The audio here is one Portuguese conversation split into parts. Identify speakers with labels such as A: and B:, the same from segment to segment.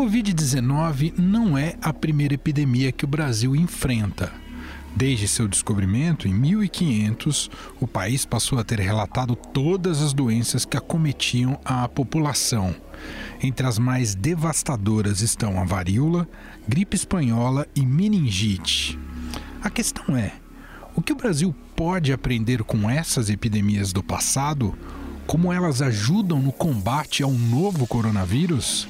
A: Covid-19 não é a primeira epidemia que o Brasil enfrenta. Desde seu descobrimento, em 1500, o país passou a ter relatado todas as doenças que acometiam a população. Entre as mais devastadoras estão a varíola, gripe espanhola e meningite. A questão é: o que o Brasil pode aprender com essas epidemias do passado? Como elas ajudam no combate ao novo coronavírus?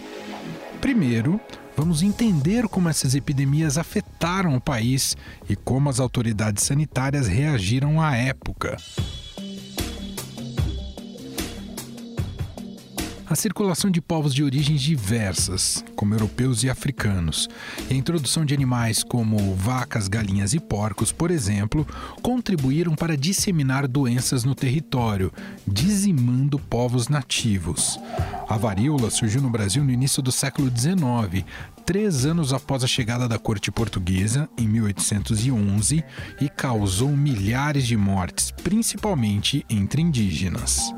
A: Primeiro, vamos entender como essas epidemias afetaram o país e como as autoridades sanitárias reagiram à época. A circulação de povos de origens diversas, como europeus e africanos, e a introdução de animais como vacas, galinhas e porcos, por exemplo, contribuíram para disseminar doenças no território, dizimando povos nativos. A varíola surgiu no Brasil no início do século XIX, três anos após a chegada da corte portuguesa, em 1811, e causou milhares de mortes, principalmente entre indígenas.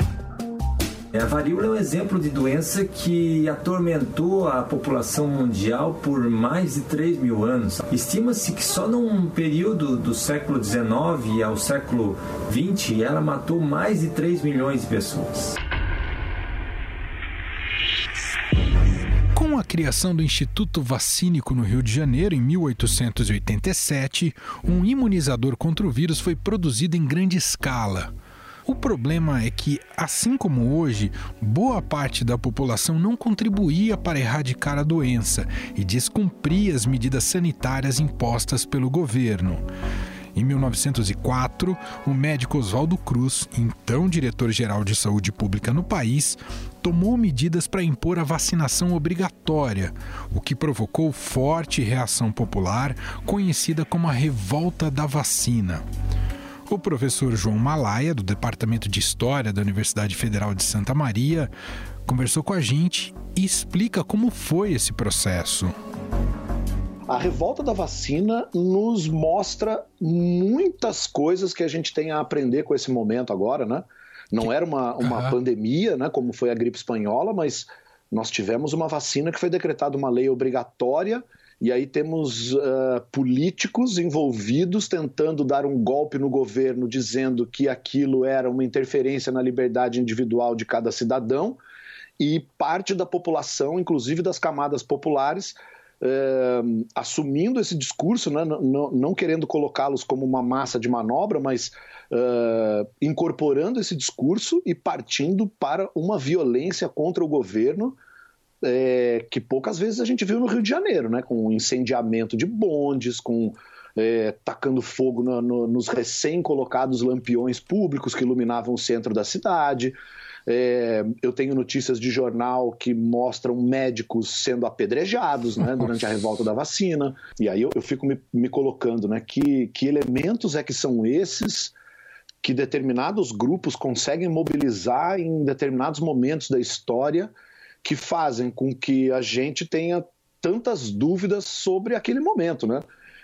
B: É, a varíola é um exemplo de doença que atormentou a população mundial por mais de 3 mil anos. Estima-se que só num período do século XIX ao século XX ela matou mais de 3 milhões de pessoas.
A: Com a criação do Instituto Vacínico no Rio de Janeiro em 1887, um imunizador contra o vírus foi produzido em grande escala. O problema é que, assim como hoje, boa parte da população não contribuía para erradicar a doença e descumpria as medidas sanitárias impostas pelo governo. Em 1904, o médico Oswaldo Cruz, então diretor-geral de saúde pública no país, tomou medidas para impor a vacinação obrigatória, o que provocou forte reação popular, conhecida como a revolta da vacina. O professor João Malaya, do Departamento de História da Universidade Federal de Santa Maria, conversou com a gente e explica como foi esse processo.
C: A revolta da vacina nos mostra muitas coisas que a gente tem a aprender com esse momento agora, né? Não era uma, uma uhum. pandemia, né, como foi a gripe espanhola, mas nós tivemos uma vacina que foi decretada uma lei obrigatória e aí temos uh, políticos envolvidos tentando dar um golpe no governo, dizendo que aquilo era uma interferência na liberdade individual de cada cidadão, e parte da população, inclusive das camadas populares, uh, assumindo esse discurso, né, não, não querendo colocá-los como uma massa de manobra, mas uh, incorporando esse discurso e partindo para uma violência contra o governo é, que poucas vezes a gente viu no Rio de Janeiro, né? com incendiamento de bondes, com é, tacando fogo no, no, nos recém-colocados lampiões públicos que iluminavam o centro da cidade. É, eu tenho notícias de jornal que mostram médicos sendo apedrejados né, durante a revolta da vacina. E aí eu, eu fico me, me, colocando, né? Que, que elementos é que são esses que determinados grupos conseguem mobilizar em determinados momentos da história que fazem com que a gente tenha tantas dúvidas sobre aquele momento, né?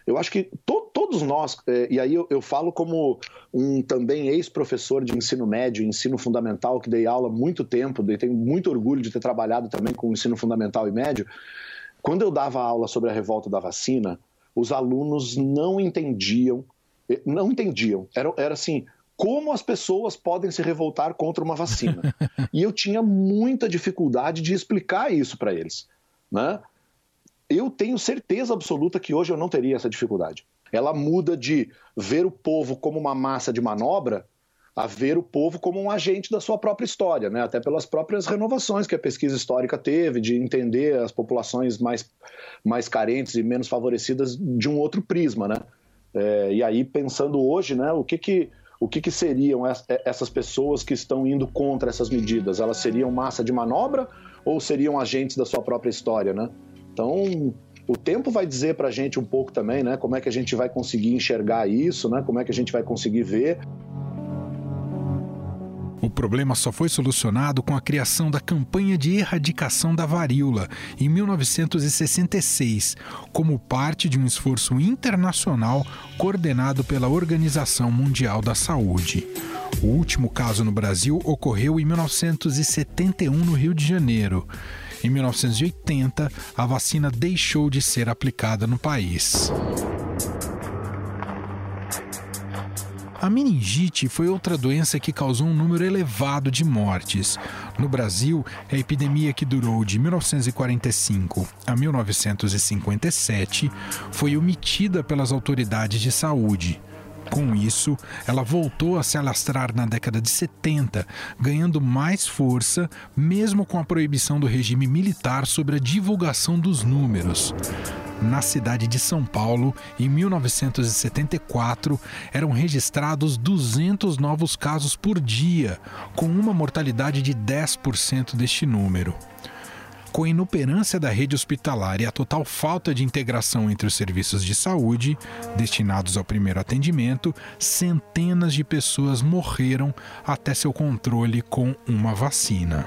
C: Eu acho que to, todos nós, é, e aí eu, eu, falo como um também ex-professor de ensino médio, ensino fundamental, que dei aula há muito tempo, e tenho muito orgulho de ter trabalhado também com ensino fundamental e médio. Quando eu dava aula sobre a revolta da vacina, os alunos não entendiam, não entendiam. Era, era assim, como as pessoas podem se revoltar contra uma vacina. e eu tinha muita dificuldade de explicar isso para eles. Né? Eu tenho certeza absoluta que hoje eu não teria essa dificuldade. Ela muda de ver o povo como uma massa de manobra a ver o povo como um agente da sua própria história, né? até pelas próprias renovações que a pesquisa histórica teve, de entender as populações mais, mais carentes e menos favorecidas de um outro prisma. Né? É, e aí, pensando hoje, né, o que, que o que, que, seriam é, essas pessoas que estão indo contra essas medidas? Elas seriam massa de manobra ou seriam agentes da sua própria história, né? Então, o tempo vai dizer para a gente um pouco também, né? Como é que a gente vai conseguir enxergar isso, né? Como é que a gente vai conseguir ver.
A: O problema só foi solucionado com a criação da campanha de erradicação da varíola em 1966, como parte de um esforço internacional coordenado pela Organização Mundial da Saúde. O último caso no Brasil ocorreu em 1971 no Rio de Janeiro. Em 1980, a vacina deixou de ser aplicada no país. A meningite foi outra doença que causou um número elevado de mortes. No Brasil, a epidemia que durou de 1945 a 1957 foi omitida pelas autoridades de saúde. Com isso, ela voltou a se alastrar na década de 70, ganhando mais força, mesmo com a proibição do regime militar sobre a divulgação dos números na cidade de São Paulo, em 1974, eram registrados 200 novos casos por dia, com uma mortalidade de 10% deste número. Com a inoperância da rede hospitalar e a total falta de integração entre os serviços de saúde, destinados ao primeiro atendimento, centenas de pessoas morreram até seu controle com uma vacina.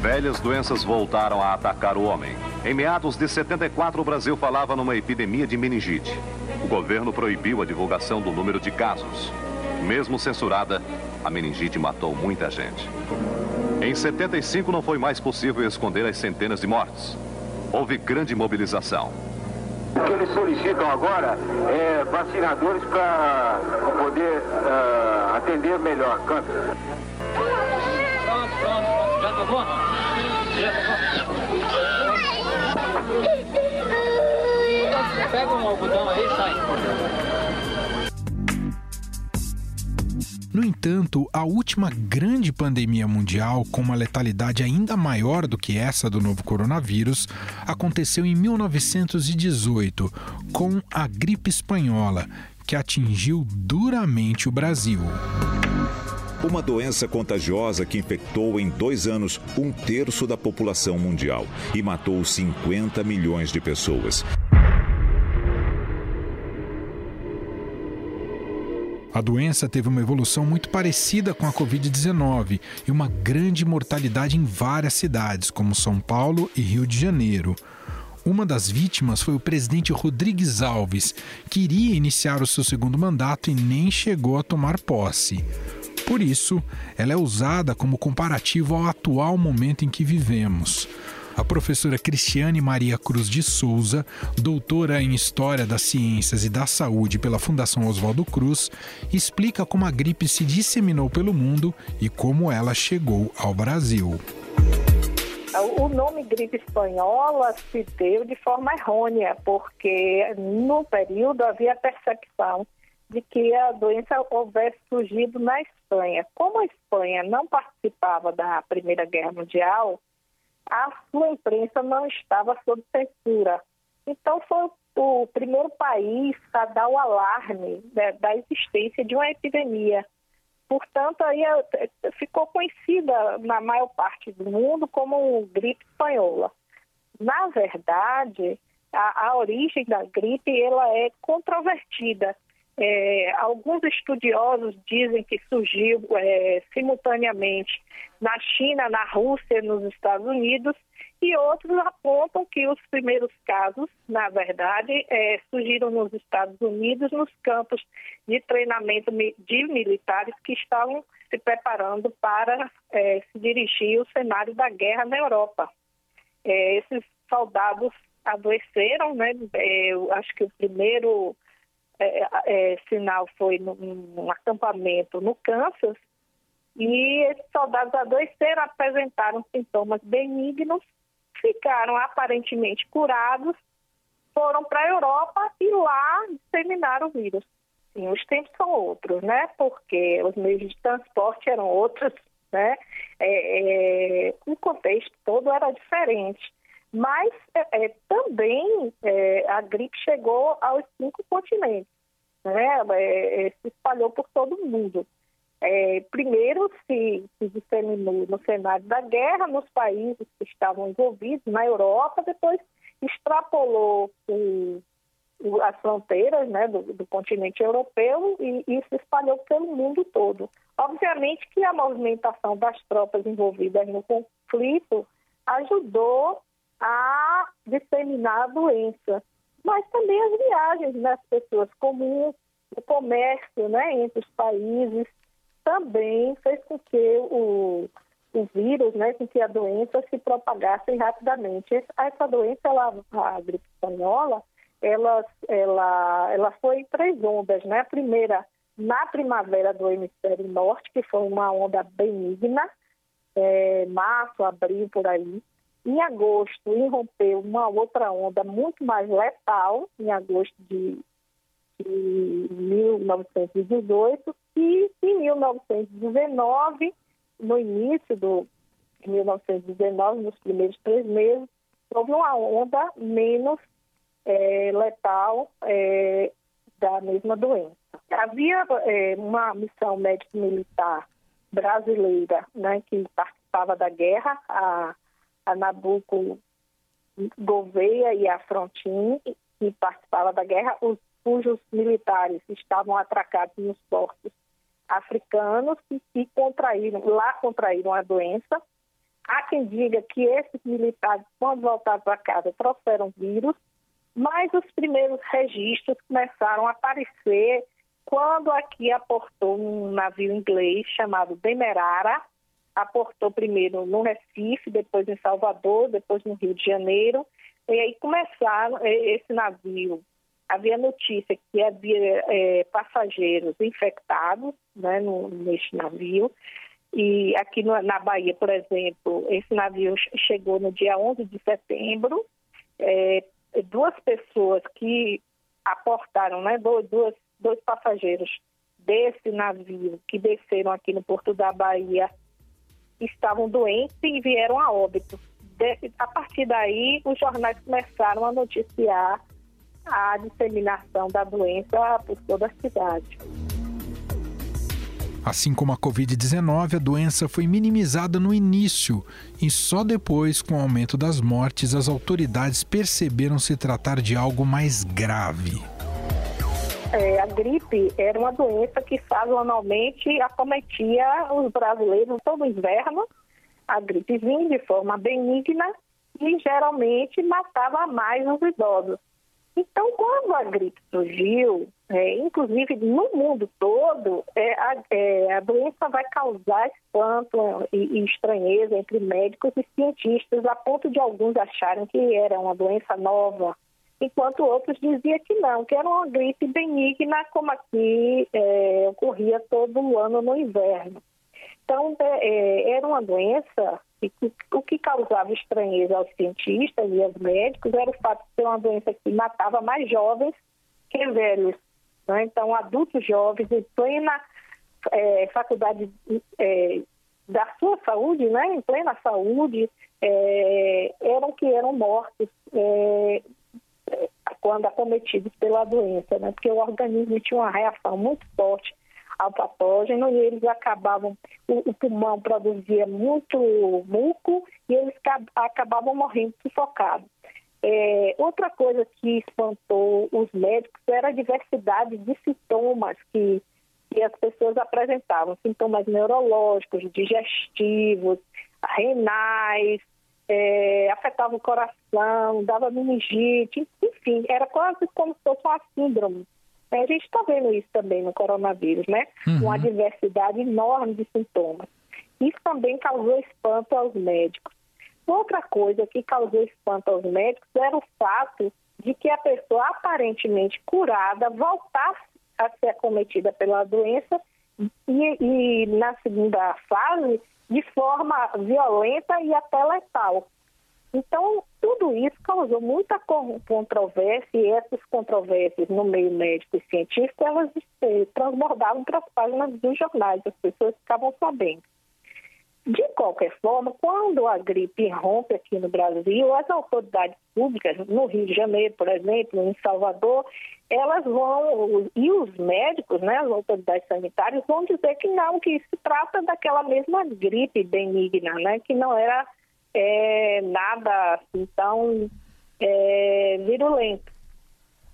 D: Velhas doenças voltaram a atacar o homem. Em meados de 74, o Brasil falava numa epidemia de meningite. O governo proibiu a divulgação do número de casos. Mesmo censurada, a meningite matou muita gente. Em 75, não foi mais possível esconder as centenas de mortes. Houve grande mobilização.
E: O que eles solicitam agora é vacinadores para poder uh, atender melhor câncer. Já tomou? Já tomou?
A: Pega um algodão aí e sai. No entanto, a última grande pandemia mundial, com uma letalidade ainda maior do que essa do novo coronavírus, aconteceu em 1918, com a gripe espanhola, que atingiu duramente o Brasil.
F: Uma doença contagiosa que infectou em dois anos um terço da população mundial e matou 50 milhões de pessoas.
A: A doença teve uma evolução muito parecida com a Covid-19 e uma grande mortalidade em várias cidades, como São Paulo e Rio de Janeiro. Uma das vítimas foi o presidente Rodrigues Alves, que iria iniciar o seu segundo mandato e nem chegou a tomar posse. Por isso, ela é usada como comparativo ao atual momento em que vivemos. A professora Cristiane Maria Cruz de Souza, doutora em História das Ciências e da Saúde pela Fundação Oswaldo Cruz, explica como a gripe se disseminou pelo mundo e como ela chegou ao Brasil.
G: O nome gripe espanhola se deu de forma errônea, porque no período havia percepção de que a doença houvesse surgido na Espanha. Como a Espanha não participava da Primeira Guerra Mundial, a sua imprensa não estava sob censura. Então, foi o primeiro país a dar o alarme né, da existência de uma epidemia. Portanto, aí eh, ficou conhecida na maior parte do mundo como gripe espanhola. Na verdade, a, a origem da gripe ela é controvertida é, alguns estudiosos dizem que surgiu é, simultaneamente na China, na Rússia, nos Estados Unidos, e outros apontam que os primeiros casos, na verdade, é, surgiram nos Estados Unidos, nos campos de treinamento de militares que estavam se preparando para é, se dirigir ao cenário da guerra na Europa. É, esses soldados adoeceram, né? É, acho que o primeiro é, é, sinal foi num, num, acampamento no Kansas, e esses soldados adoeceram, apresentaram sintomas benignos, ficaram aparentemente curados, foram para a Europa e lá disseminaram o vírus. Sim, os tempos são outros, né? Porque os meios de transporte eram outros, né? É, é, o contexto todo era diferente. Mas é, é, também é, a gripe chegou aos cinco continentes, né? É, é, se espalhou por todo o mundo. É, primeiro se, se, disseminou no cenário da guerra, nos países que estavam envolvidos, na Europa, depois extrapolou o, o, as fronteiras né, do, do, continente europeu e, e se espalhou pelo mundo todo. Obviamente que a movimentação das tropas envolvidas no conflito ajudou a disseminar a doença, mas também as viagens das pessoas comuns, o comércio né, entre os países, também fez com que o, o vírus, né, com que a doença se propagasse rapidamente. Essa doença, ela, a gripe espanhola, ela, ela, ela foi em três ondas, né? A primeira na primavera do hemisfério norte, que foi uma onda benigna, é, março, abril, por aí. Em agosto, irrompeu uma outra onda muito mais letal, em agosto de, de 1918, e em 1919, no início do 1919, nos primeiros três meses, houve uma onda menos é, letal é, da mesma doença. Havia é, uma missão médico-militar brasileira né, que participava da guerra, a, a Nabucco Gouveia e a Frontin, que participava da guerra, os, cujos militares estavam atracados nos portos africanos e, e contraíram, lá contraíram a doença. Há quem diga que esses militares, quando voltaram para casa, trouxeram vírus, mas os primeiros registros começaram a aparecer quando aqui aportou um navio inglês chamado Demerara, aportou primeiro no Recife, depois em Salvador, depois no Rio de Janeiro, e aí começaram esse navio. Havia notícia que havia é, passageiros infectados né, no, neste navio, e aqui no, na Bahia, por exemplo, esse navio chegou no dia 11 de setembro, é, duas pessoas que aportaram, né, duas, dois passageiros desse navio que desceram aqui no Porto da Bahia estavam doentes e vieram a óbito. A partir daí, os jornais começaram a noticiar a disseminação da doença por toda a cidade.
A: Assim como a Covid-19, a doença foi minimizada no início e só depois, com o aumento das mortes, as autoridades perceberam se tratar de algo mais grave.
G: É, a gripe era uma doença que sazonalmente acometia os brasileiros todo inverno. A gripe vinha de forma benigna e geralmente matava mais os idosos. Então, quando a gripe surgiu, é, inclusive no mundo todo, é, a, é, a, doença vai causar espanto e, e, estranheza entre médicos e cientistas, a ponto de alguns acharem que era uma doença nova, enquanto outros diziam que não, que era uma gripe benigna, como aqui é, ocorria todo ano no inverno. Então, é, é, era uma doença e o que causava estranheza aos cientistas e aos médicos era o fato de ser uma doença que matava mais jovens que velhos. Né? Então, adultos jovens em plena é, faculdade é, da sua saúde, né? em plena saúde, é, eram que eram mortos é, quando acometidos pela doença, né? porque o organismo tinha uma reação muito forte ao patógeno e eles acabavam, o, o pulmão produzia muito muco e eles acabavam morrendo sufocados. É, outra coisa que espantou os médicos era a diversidade de sintomas que, que as pessoas apresentavam, sintomas neurológicos, digestivos, renais, é, afetava o coração, dava meningite, enfim, era quase como se fosse uma síndrome. A gente está vendo isso também no coronavírus, né? Uhum. Uma diversidade enorme de sintomas. Isso também causou espanto aos médicos. Outra coisa que causou espanto aos médicos era o fato de que a pessoa aparentemente curada voltasse a ser acometida pela doença e, e na segunda fase de forma violenta e até letal. Então, tudo isso causou muita controvérsia e essas controvérsias no meio médico e científico, elas transbordavam para as páginas dos jornais, as pessoas ficavam sabendo. De qualquer forma, quando a gripe rompe aqui no Brasil, as autoridades públicas, no Rio de Janeiro, por exemplo, em Salvador, elas vão, e os médicos, né, as autoridades sanitárias, vão dizer que não, que se trata daquela mesma gripe benigna, né, que não era é, nada assim tão é, virulento.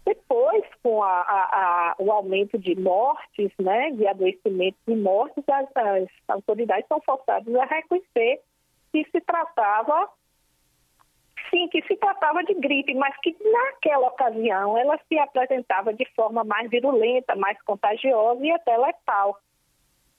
G: Depois, com a, a, a, o aumento de mortes, né, de adoecimentos e mortes, as, as autoridades são forçadas a reconhecer que se tratava, sim, que se tratava de gripe, mas que naquela ocasião ela se apresentava de forma mais virulenta, mais contagiosa e até letal.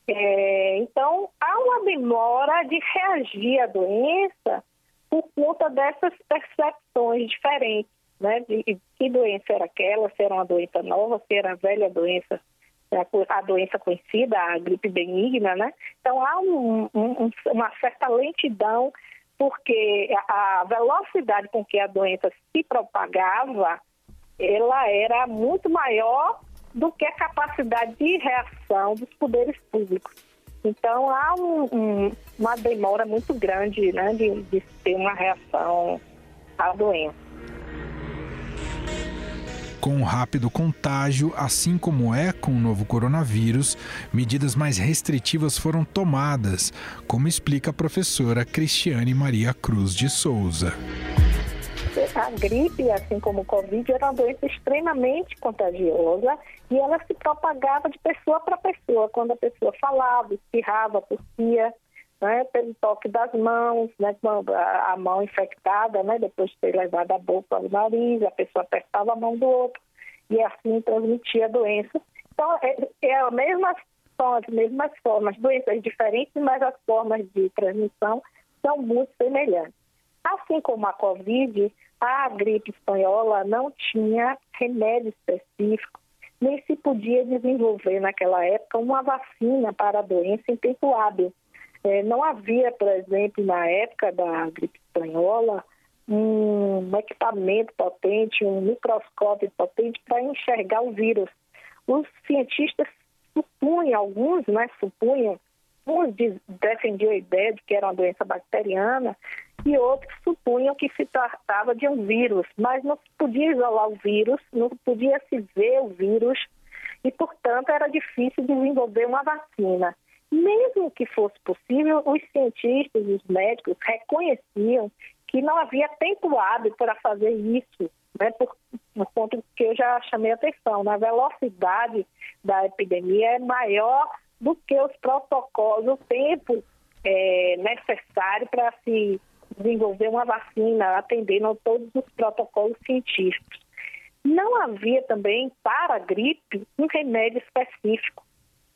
G: É, então, há uma demora de reagir à doença por conta dessas percepções diferentes, né? De que doença era aquela, se era uma doença nova, se era velha doença, a doença conhecida, a gripe benigna, né? Então, há um, um, uma certa lentidão, porque a velocidade com que a doença se propagava, ela era muito maior do que a capacidade de reação dos poderes públicos. Então, há um, uma demora muito grande né, de, de ter uma reação à doença.
A: Com o rápido contágio, assim como é com o novo coronavírus, medidas mais restritivas foram tomadas, como explica a professora Cristiane Maria Cruz de Souza.
G: A gripe, assim como o Covid, era uma doença extremamente contagiosa e ela se propagava de pessoa para pessoa, quando a pessoa falava, espirrava, tossia, né, pelo toque das mãos, né, a mão infectada, né, depois de ter levado a boca ao nariz, a pessoa apertava a mão do outro e assim transmitia a doença. Então, é, é a mesma, são as mesmas formas, doenças diferentes, mas as formas de transmissão são muito semelhantes. Assim como a Covid, a gripe espanhola não tinha remédio específico, nem se podia desenvolver naquela época uma vacina para a doença em tempo hábil. É, não havia, por exemplo, na época da gripe espanhola, um equipamento potente, um microscópio potente para enxergar o vírus. Os cientistas supunham, alguns né, supunham, uns defendiam a ideia de que era uma doença bacteriana, e outros supunham que se tratava de um vírus, mas não se podia isolar o vírus, não podia se ver o vírus e, portanto, era difícil desenvolver uma vacina. Mesmo que fosse possível, os cientistas os médicos reconheciam que não havia tempo hábil para fazer isso, né, por, por conta que eu já chamei a atenção, na velocidade da epidemia é maior do que os protocolos, o tempo é, necessário para se desenvolver uma vacina atendendo a todos os protocolos científicos. Não havia também para a gripe um remédio específico.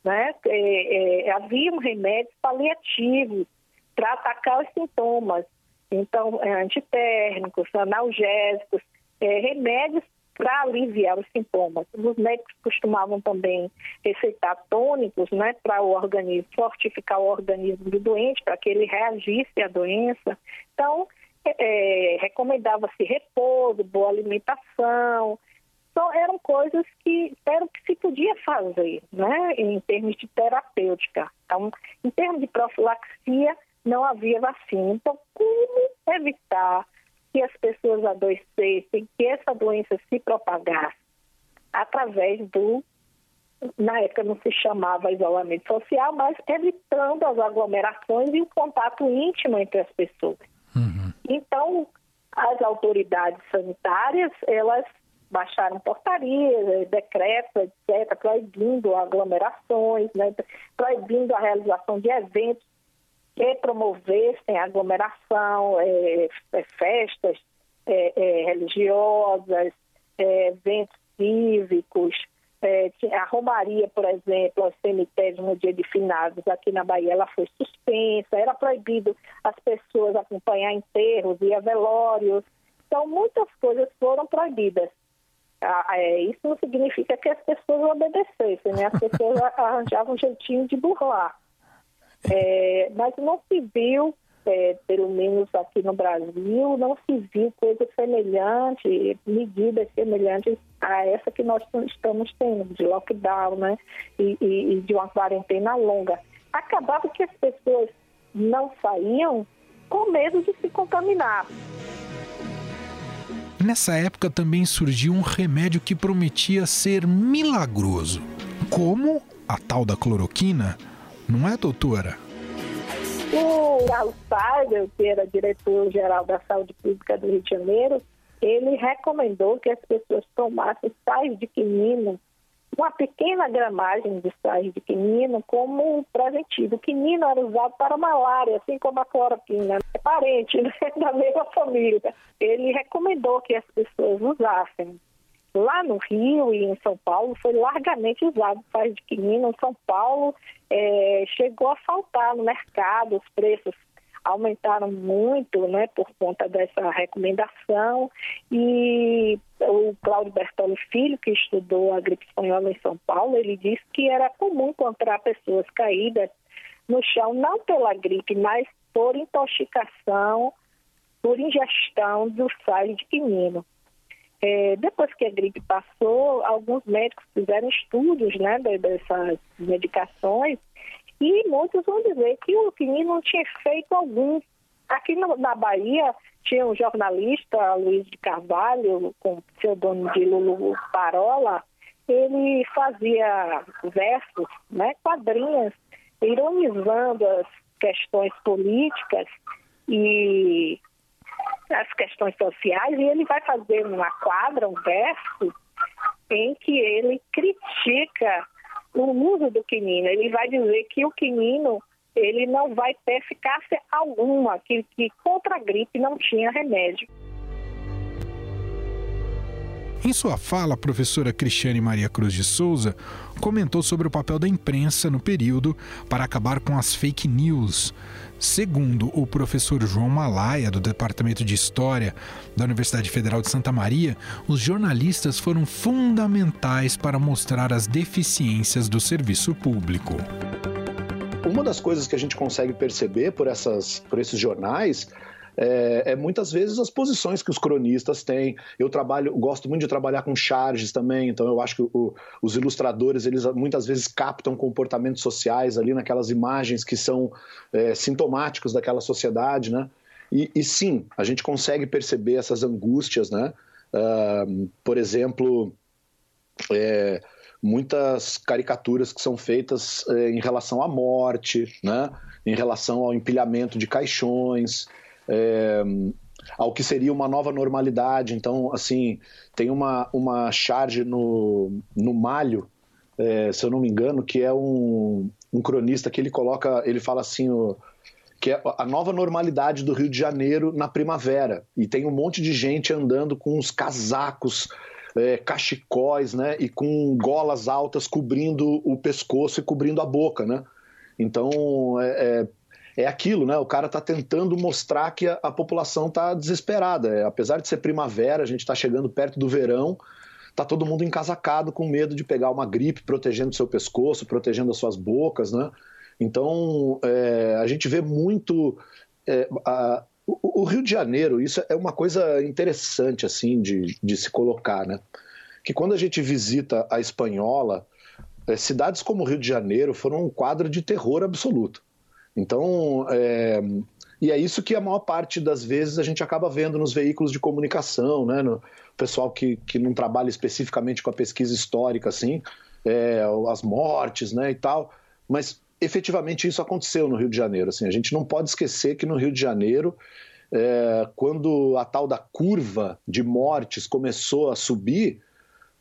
G: Né? É, é, havia um remédio paliativo para atacar os sintomas. Então, é, antitérmicos, analgésicos, é, remédios para aliviar os sintomas. Os médicos costumavam também receitar tônicos né, para o organismo, fortificar o organismo do doente, para que ele reagisse à doença. Então, é, recomendava-se repouso, boa alimentação. Então, eram coisas que eram que se podia fazer, né, em termos de terapêutica. Então, em termos de profilaxia, não havia vacina. Então, como evitar que as pessoas adoecessem, que essa doença se propagasse através do, na época não se chamava isolamento social, mas evitando as aglomerações e o contato íntimo entre as pessoas. Uhum. Então, as autoridades sanitárias, elas baixaram portarias, decretos, etc., proibindo aglomerações, né, proibindo a realização de eventos que promovessem aglomeração, é, festas é, é religiosas, eventos cívicos, a Romaria, por exemplo, aos cemitérios no dia de finados aqui na Bahia, ela foi suspensa, era proibido as pessoas acompanhar enterros e velórios. Então, muitas coisas foram proibidas. Ah, é, isso não significa que as pessoas obedecessem, né? As pessoas arranjavam um jeitinho de burlar. É, mas não se viu, é, pelo menos aqui no Brasil, não se viu coisa semelhante, medidas semelhantes a essa que nós estamos tendo, de lockdown, né? E, e, e de uma quarentena longa. Acabava que as pessoas não saíam com medo de se contaminar.
A: Nessa época também surgiu um remédio que prometia ser milagroso, como a tal da cloroquina, não é, doutora?
G: O Carlos Seidel, que era diretor-geral da Saúde Pública do Rio de Janeiro, ele recomendou que as pessoas tomassem sais de quinino, uma pequena gramagem de sais de quinino como preventivo. O quinino era usado para malária, assim como a cloroquina, é parente né, da mesma família. Ele recomendou que as pessoas usassem. lá no Rio e em São Paulo foi largamente usado sal de quinino. Em São Paulo é, chegou a faltar no mercado, os preços aumentaram muito né, por conta dessa recomendação e o Cláudio Bertoli Filho, que estudou a gripe espanhola em São Paulo, ele disse que era comum encontrar pessoas caídas no chão, não pela gripe, mas por intoxicação, por ingestão do sais de quinino. É, depois que a gripe passou, alguns médicos fizeram estudos né, dessas medicações e muitos vão dizer que o quinino não tinha efeito algum. Aqui no, na Bahia tinha um jornalista, Luiz de Carvalho, com o pseudônimo de Lulu Parola, ele fazia versos, né, quadrinhas, ironizando as questões políticas e as questões sociais, e ele vai fazer uma quadra, um verso, em que ele critica o uso do quinino. Ele vai dizer que o quinino ele não vai ter eficácia alguma, que, que contra a gripe não tinha remédio.
A: Em sua fala, a professora Cristiane Maria Cruz de Souza comentou sobre o papel da imprensa no período para acabar com as fake news. Segundo o professor João Malaya, do Departamento de História da Universidade Federal de Santa Maria, os jornalistas foram fundamentais para mostrar as deficiências do serviço público.
C: Uma das coisas que a gente consegue perceber por, essas, por esses jornais é, é, muitas vezes as posições que os cronistas têm. Eu trabalho, gosto muito de trabalhar com charges também, então eu acho que o, os ilustradores eles muitas vezes captam comportamentos sociais ali naquelas imagens que são é, sintomáticos daquela sociedade, né? E, e, sim, a gente consegue perceber essas angústias, né? Uh, por exemplo, é, muitas caricaturas que são feitas é, em relação à morte, né? em relação ao empilhamento de caixões, é, ao que seria uma nova normalidade. Então, assim, tem uma, uma charge no, no Malho, é, se eu não me engano, que é um, um cronista que ele coloca, ele fala assim, o, que é a nova normalidade do Rio de Janeiro na primavera. E tem um monte de gente andando com uns casacos, é, cachecóis, né? E com golas altas cobrindo o pescoço e cobrindo a boca, né? Então, é, é é aquilo, né? O cara está tentando mostrar que a, a população está desesperada. É, apesar de ser primavera, a gente está chegando perto do verão, tá todo mundo encasacado com medo de pegar uma gripe, protegendo seu pescoço, protegendo as suas bocas, né? Então, é, a gente vê muito é, a, o, Rio de Janeiro, isso é uma coisa interessante assim de, de se colocar, né? Que quando a gente visita a Espanhola, é, cidades como o Rio de Janeiro foram um quadro de terror absoluto. Então, é, e é isso que a maior parte das vezes a gente acaba vendo nos veículos de comunicação, né? No pessoal que, que não trabalha especificamente com a pesquisa histórica, assim, é, as mortes, né, e tal. Mas efetivamente isso aconteceu no Rio de Janeiro. Assim, a gente não pode esquecer que no Rio de Janeiro, é, quando a tal da curva de mortes começou a subir,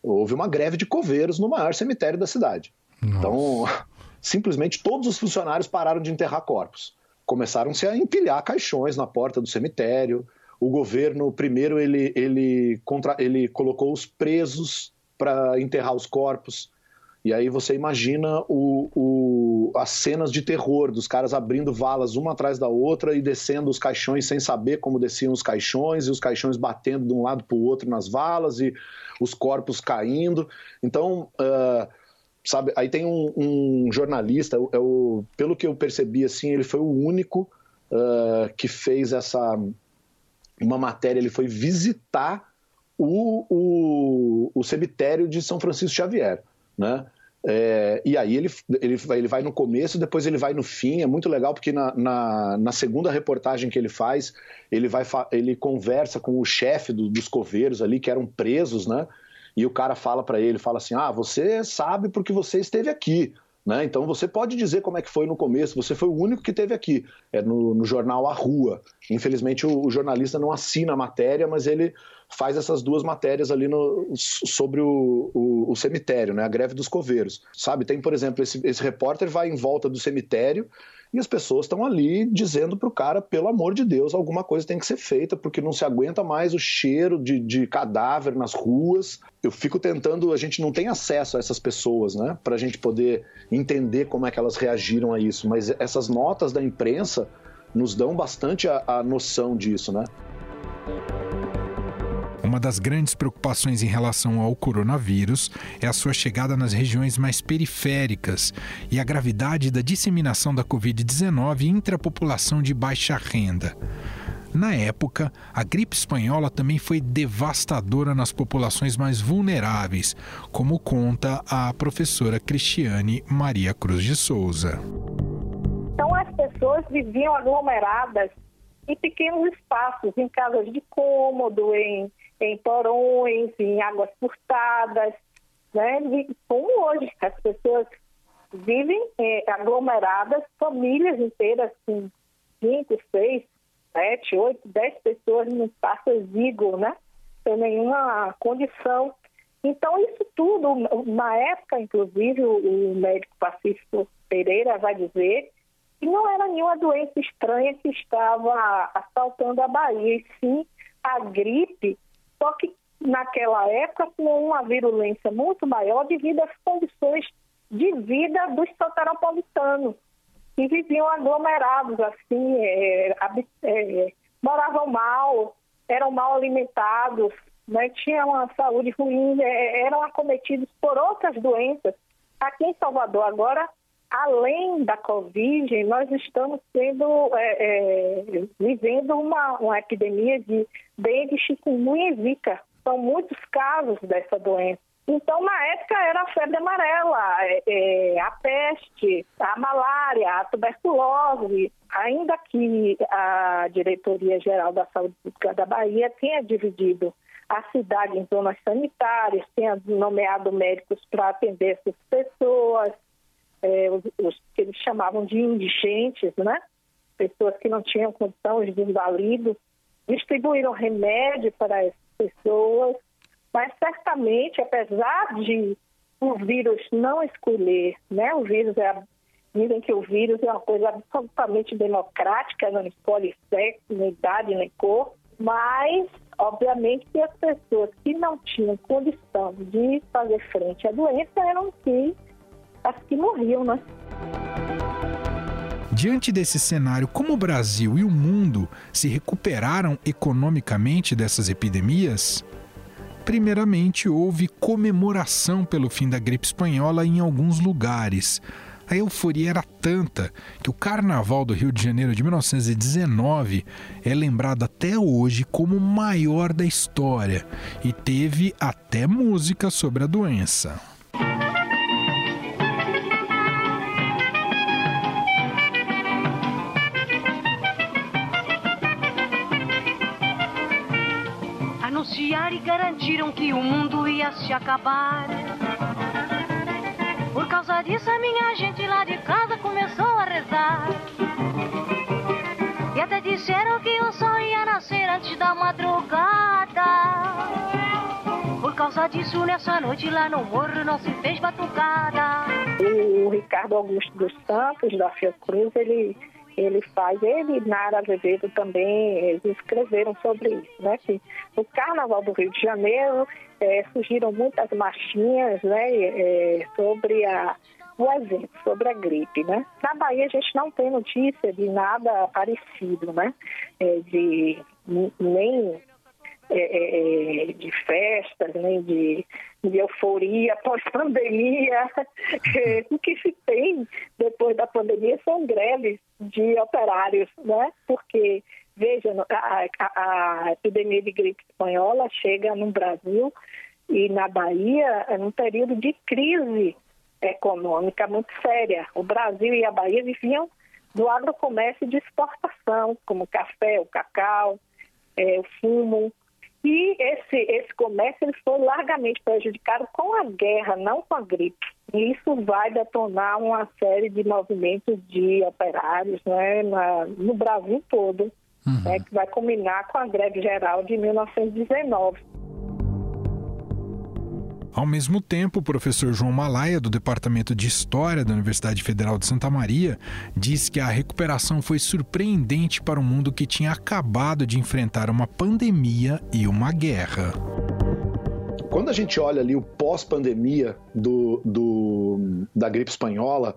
C: houve uma greve de coveiros no maior cemitério da cidade. Nossa. Então, simplesmente todos os funcionários pararam de enterrar corpos. Começaram-se a empilhar caixões na porta do cemitério. O governo, primeiro, ele, ele, contra, ele colocou os presos para enterrar os corpos. E aí você imagina o, o, as cenas de terror dos caras abrindo valas uma atrás da outra e descendo os caixões sem saber como desciam os caixões, e os caixões batendo de um lado para o outro nas valas e os corpos caindo. Então, uh, sabe? Aí tem um, um jornalista, é o, pelo que eu percebi, assim, ele foi o único uh, que fez essa uma matéria. Ele foi visitar o, o, o cemitério de São Francisco Xavier, né? É, e aí ele, ele, ele vai no começo, depois ele vai no fim. É muito legal porque na, na, na segunda reportagem que ele faz, ele, vai, ele conversa com o chefe do, dos coveiros ali, que eram presos, né? E o cara fala para ele, fala assim, ah, você sabe porque você esteve aqui, né? Então você pode dizer como é que foi no começo, você foi o único que esteve aqui, é no, no jornal A Rua. Infelizmente o, o, jornalista não assina a matéria, mas ele faz essas duas matérias ali no, sobre o, o, o, cemitério, né? A greve dos coveiros, sabe? Tem, por exemplo, esse, esse repórter vai em volta do cemitério e as pessoas estão ali dizendo para o cara, pelo amor de Deus, alguma coisa tem que ser feita, porque não se aguenta mais o cheiro de, de cadáver nas ruas. Eu fico tentando, a gente não tem acesso a essas pessoas, né, para a gente poder entender como é que elas reagiram a isso, mas essas notas da imprensa nos dão bastante a, a noção disso, né?
A: Uma das grandes preocupações em relação ao coronavírus é a sua chegada nas regiões mais periféricas e a gravidade da disseminação da Covid-19 entre a população de baixa renda. Na época, a gripe espanhola também foi devastadora nas populações mais vulneráveis, como conta a professora Cristiane Maria Cruz de Souza.
G: Então, as pessoas viviam aglomeradas em pequenos espaços, em casas de cômodo, em em porões, em águas furtadas, né? como hoje as pessoas vivem é, aglomeradas, famílias inteiras com cinco, seis, sete, oito, dez pessoas num espaço exíguo, né? Sem nenhuma condição. Então, isso tudo, na época, inclusive, o médico Pacífico Pereira vai dizer que não era nenhuma doença estranha que estava assaltando a Bahia, e sim a gripe só que naquela época com uma virulência muito maior devido às condições de vida dos soteropolitanos, que viviam aglomerados, assim, é, é, moravam mal, eram mal alimentados, né, tinham uma saúde ruim, é, eram acometidos por outras doenças. Aqui em Salvador, agora, além da Covid, nós estamos sendo, é, é, vivendo uma, uma epidemia de dengue, chikungunya e zika. São muitos casos dessa doença. Então, na época, era a febre amarela, é, é a peste, a malária, a tuberculose. Ainda que a Diretoria-Geral da Saúde Pública da Bahia tenha dividido a cidade em zonas sanitárias, tenha nomeado médicos para atender essas pessoas, é, os, os, que eles chamavam de indigentes, né? pessoas que não tinham condição de inválidos, distribuíram remédio para essas pessoas, mas certamente, apesar de o vírus não escolher, né? o vírus é dizem que o vírus é uma coisa absolutamente democrática, não escolhe sexo, nem idade, nem cor, mas, obviamente, que as pessoas que não tinham condição de fazer frente à doença eram que que morriam, né?
A: Diante desse cenário, como o Brasil e o mundo se recuperaram economicamente dessas epidemias? Primeiramente, houve comemoração pelo fim da gripe espanhola em alguns lugares. A euforia era tanta que o Carnaval do Rio de Janeiro de 1919 é lembrado até hoje como o maior da história e teve até música sobre a doença.
H: E garantiram que o mundo ia se acabar. Por causa disso, a minha gente lá de casa começou a rezar. E até disseram que o sol ia nascer antes da madrugada. Por causa disso, nessa noite lá no morro não se fez batucada.
G: O Ricardo Augusto dos Santos, da Fiocruz, ele ele faz, ele e Nara Azevedo também, eles escreveram sobre isso, né? Que no Carnaval do Rio de Janeiro é, surgiram muitas marchinhas, né? É, sobre a, o evento, sobre a gripe, né? Na Bahia a gente não tem notícia de nada parecido, né? É, de nem é, é, é, de festas, nem de, de euforia pós-pandemia. o que se tem depois da pandemia são greves de operários, né? Porque, veja, a, a, a epidemia de gripe espanhola chega no Brasil e na Bahia num período de crise econômica muito séria. O Brasil e a Bahia viviam do agrocomércio de exportação, como café, o cacau, é, o fumo, e esse, esse comércio ele foi largamente prejudicado com a guerra, não com a gripe. E isso vai detonar uma série de movimentos de operários né, na, no Brasil todo, uhum. né, que vai culminar com a greve geral de 1919.
A: Ao mesmo tempo, o professor João Malaya, do Departamento de História da Universidade Federal de Santa Maria, diz que a recuperação foi surpreendente para um mundo que tinha acabado de enfrentar uma pandemia e uma guerra.
C: Quando a gente olha ali o pós-pandemia do, do, da gripe espanhola,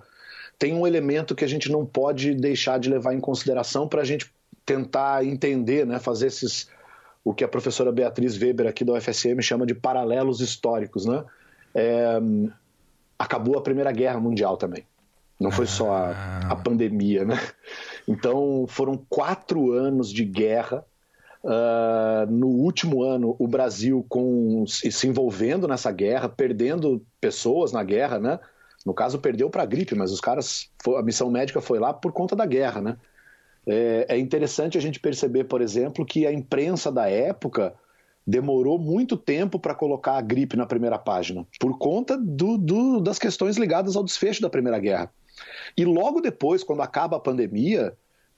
C: tem um elemento que a gente não pode deixar de levar em consideração para a gente tentar entender, né, fazer esses o que a professora Beatriz Weber aqui da UFSM chama de paralelos históricos, né? É, acabou a Primeira Guerra Mundial também. Não foi só a, a pandemia, né? Então foram quatro anos de guerra. Uh, no último ano, o Brasil com, se envolvendo nessa guerra, perdendo pessoas na guerra, né? No caso, perdeu para a gripe, mas os caras, a missão médica foi lá por conta da guerra, né? É, é interessante a gente perceber, por exemplo, que a imprensa da época demorou muito tempo para colocar a gripe na primeira página, por conta do, do, das questões ligadas ao desfecho da Primeira Guerra. E logo depois, quando acaba a pandemia,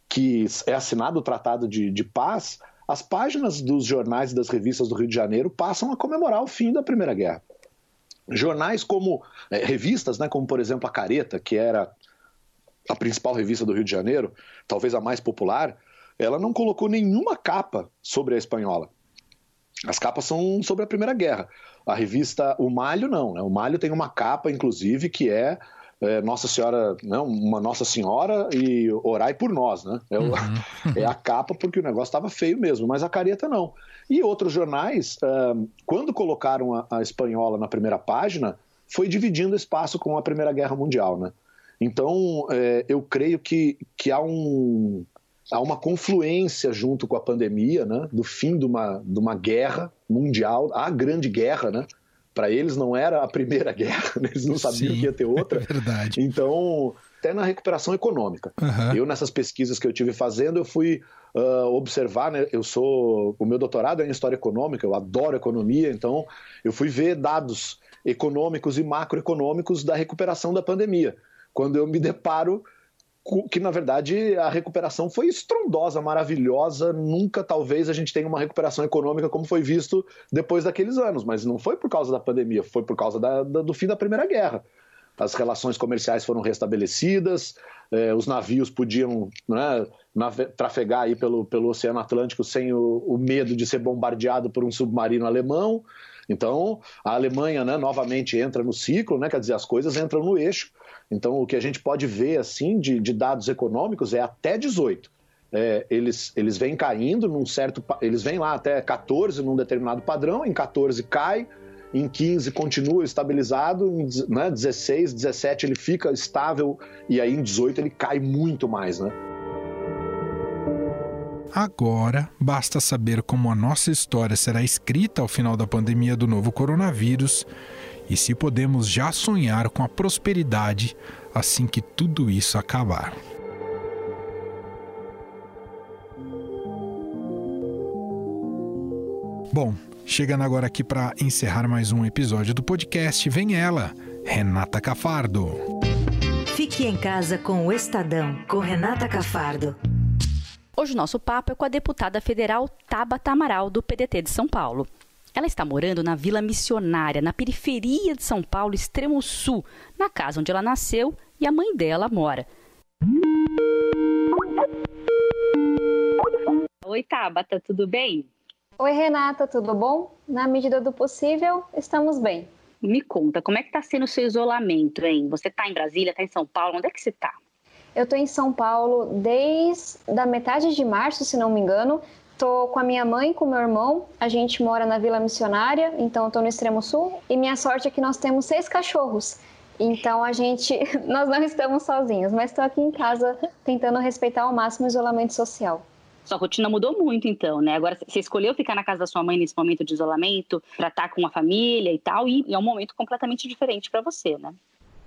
C: que é assinado o Tratado de, de Paz, as páginas dos jornais e das revistas do Rio de Janeiro passam a comemorar o fim da Primeira Guerra. Jornais como, é, revistas, né, como por exemplo a Careta, que era a principal revista do Rio de Janeiro, talvez a mais popular, ela não colocou nenhuma capa sobre a espanhola. As capas são sobre a Primeira Guerra. A revista O Malho não, né? O Malho tem uma capa, inclusive, que é, é Nossa Senhora, não, uma Nossa Senhora e orai por nós, né? É, uhum. é a capa porque o negócio estava feio mesmo, mas a careta não. E outros jornais, uh, quando colocaram a, a espanhola na primeira página, foi dividindo espaço com a Primeira Guerra Mundial, né? Então, é, eu creio que, que há, um, há uma confluência junto com a pandemia, né, do fim de uma, de uma guerra mundial, a grande guerra, né? Para eles não era a primeira guerra, né, eles não sabiam Sim, que ia ter outra.
A: É verdade.
C: Então, até na recuperação econômica. Uhum. Eu, nessas pesquisas que eu tive fazendo, eu fui uh, observar, né, eu sou, o meu doutorado é em História Econômica, eu adoro economia, então eu fui ver dados econômicos e macroeconômicos da recuperação da pandemia quando eu me deparo que na verdade a recuperação foi estrondosa, maravilhosa. Nunca, talvez, a gente tenha uma recuperação econômica como foi visto depois daqueles anos, mas não foi por causa da pandemia, foi por causa da, da, do fim da Primeira Guerra. As relações comerciais foram restabelecidas, eh, os navios podiam né, trafegar aí pelo, pelo Oceano Atlântico sem o, o medo de ser bombardeado por um submarino alemão. Então, a Alemanha né, novamente entra no ciclo, né, quer dizer, as coisas entram no eixo. Então, o que a gente pode ver assim de, de dados econômicos é até 18. É, eles, eles vêm caindo num certo. Eles vêm lá até 14 num determinado padrão, em 14 cai, em 15 continua estabilizado, em né, 16, 17 ele fica estável e aí em 18 ele cai muito mais, né?
A: Agora, basta saber como a nossa história será escrita ao final da pandemia do novo coronavírus e se podemos já sonhar com a prosperidade assim que tudo isso acabar. Bom, chegando agora aqui para encerrar mais um episódio do podcast, vem ela, Renata Cafardo.
I: Fique em casa com o Estadão, com Renata Cafardo.
J: Hoje o nosso papo é com a deputada federal Tabata Amaral, do PDT de São Paulo. Ela está morando na Vila Missionária, na periferia de São Paulo, extremo sul, na casa onde ela nasceu e a mãe dela mora.
K: Oi, Tabata, tudo bem?
L: Oi, Renata, tudo bom? Na medida do possível, estamos bem.
K: Me conta, como é que está sendo o seu isolamento, hein? Você está em Brasília, está em São Paulo, onde é que você está?
L: Eu estou em São Paulo desde a metade de março, se não me engano. Tô com a minha mãe, com meu irmão. A gente mora na Vila Missionária, então estou no extremo sul. E minha sorte é que nós temos seis cachorros. Então a gente, nós não estamos sozinhos, mas estou aqui em casa tentando respeitar ao máximo o isolamento social.
K: Sua rotina mudou muito, então, né? Agora você escolheu ficar na casa da sua mãe nesse momento de isolamento, para estar com a família e tal, e é um momento completamente diferente para você, né?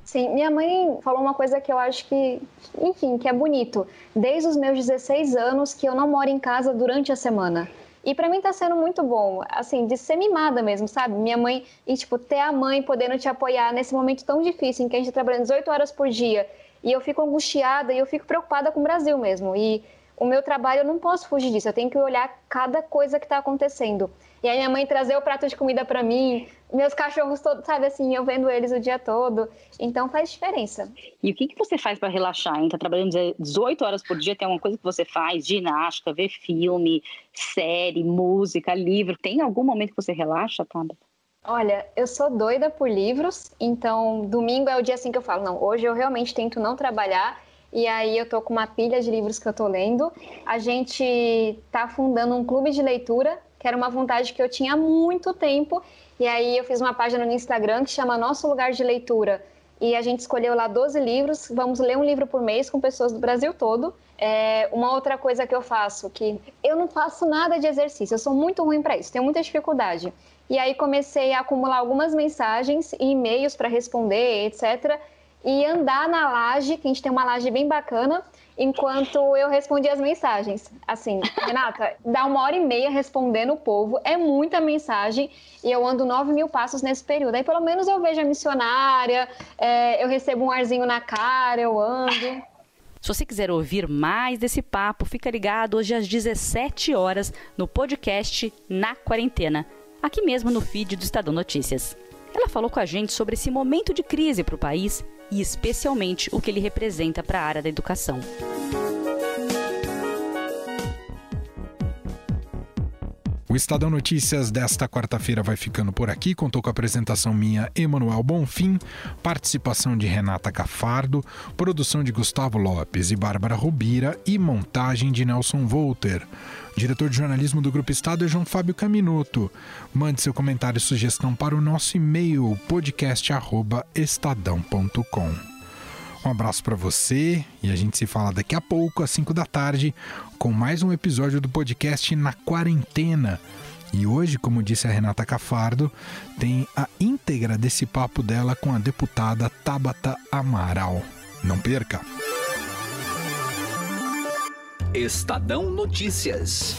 L: Sim, minha mãe falou uma coisa que eu acho que, enfim, que é bonito. Desde os meus 16 anos que eu não moro em casa durante a semana. E para mim tá sendo muito bom, assim, de ser mimada mesmo, sabe? Minha mãe, e tipo, ter a mãe podendo te apoiar nesse momento tão difícil em que a gente tá trabalhando 18 horas por dia e eu fico angustiada e eu fico preocupada com o Brasil mesmo. E o meu trabalho eu não posso fugir disso, eu tenho que olhar cada coisa que está acontecendo. E aí minha mãe trazer o prato de comida para mim, meus cachorros todos, sabe assim, eu vendo eles o dia todo. Então faz diferença.
K: E o que, que você faz para relaxar? Hein? Tá trabalhando 18 horas por dia, tem alguma coisa que você faz? Ginástica, ver filme, série, música, livro. Tem algum momento que você relaxa, Tabata?
L: Olha, eu sou doida por livros, então domingo é o dia assim que eu falo, não, hoje eu realmente tento não trabalhar e aí eu tô com uma pilha de livros que eu tô lendo. A gente tá fundando um clube de leitura, que era uma vontade que eu tinha há muito tempo, e aí eu fiz uma página no Instagram que chama Nosso Lugar de Leitura. E a gente escolheu lá 12 livros, vamos ler um livro por mês com pessoas do Brasil todo. É, uma outra coisa que eu faço, que eu não faço nada de exercício, eu sou muito ruim para isso, tenho muita dificuldade. E aí comecei a acumular algumas mensagens e e-mails para responder, etc. E andar na laje, que a gente tem uma laje bem bacana, enquanto eu respondia as mensagens. Assim, Renata, dá uma hora e meia respondendo o povo, é muita mensagem e eu ando 9 mil passos nesse período. Aí pelo menos eu vejo a missionária, é, eu recebo um arzinho na cara, eu ando.
J: Se você quiser ouvir mais desse papo, fica ligado hoje às 17 horas no podcast Na Quarentena aqui mesmo no feed do Estadão Notícias. Ela falou com a gente sobre esse momento de crise para o país e especialmente o que ele representa para a área da educação.
A: O Estadão Notícias desta quarta-feira vai ficando por aqui. Contou com a apresentação minha, Emanuel Bonfim, participação de Renata Cafardo, produção de Gustavo Lopes e Bárbara Rubira e montagem de Nelson Volter. Diretor de jornalismo do Grupo Estado é João Fábio Caminuto. Mande seu comentário e sugestão para o nosso e-mail podcast@estadão.com. Um abraço para você e a gente se fala daqui a pouco, às 5 da tarde, com mais um episódio do podcast Na Quarentena. E hoje, como disse a Renata Cafardo, tem a íntegra desse papo dela com a deputada Tabata Amaral. Não perca!
M: Estadão Notícias.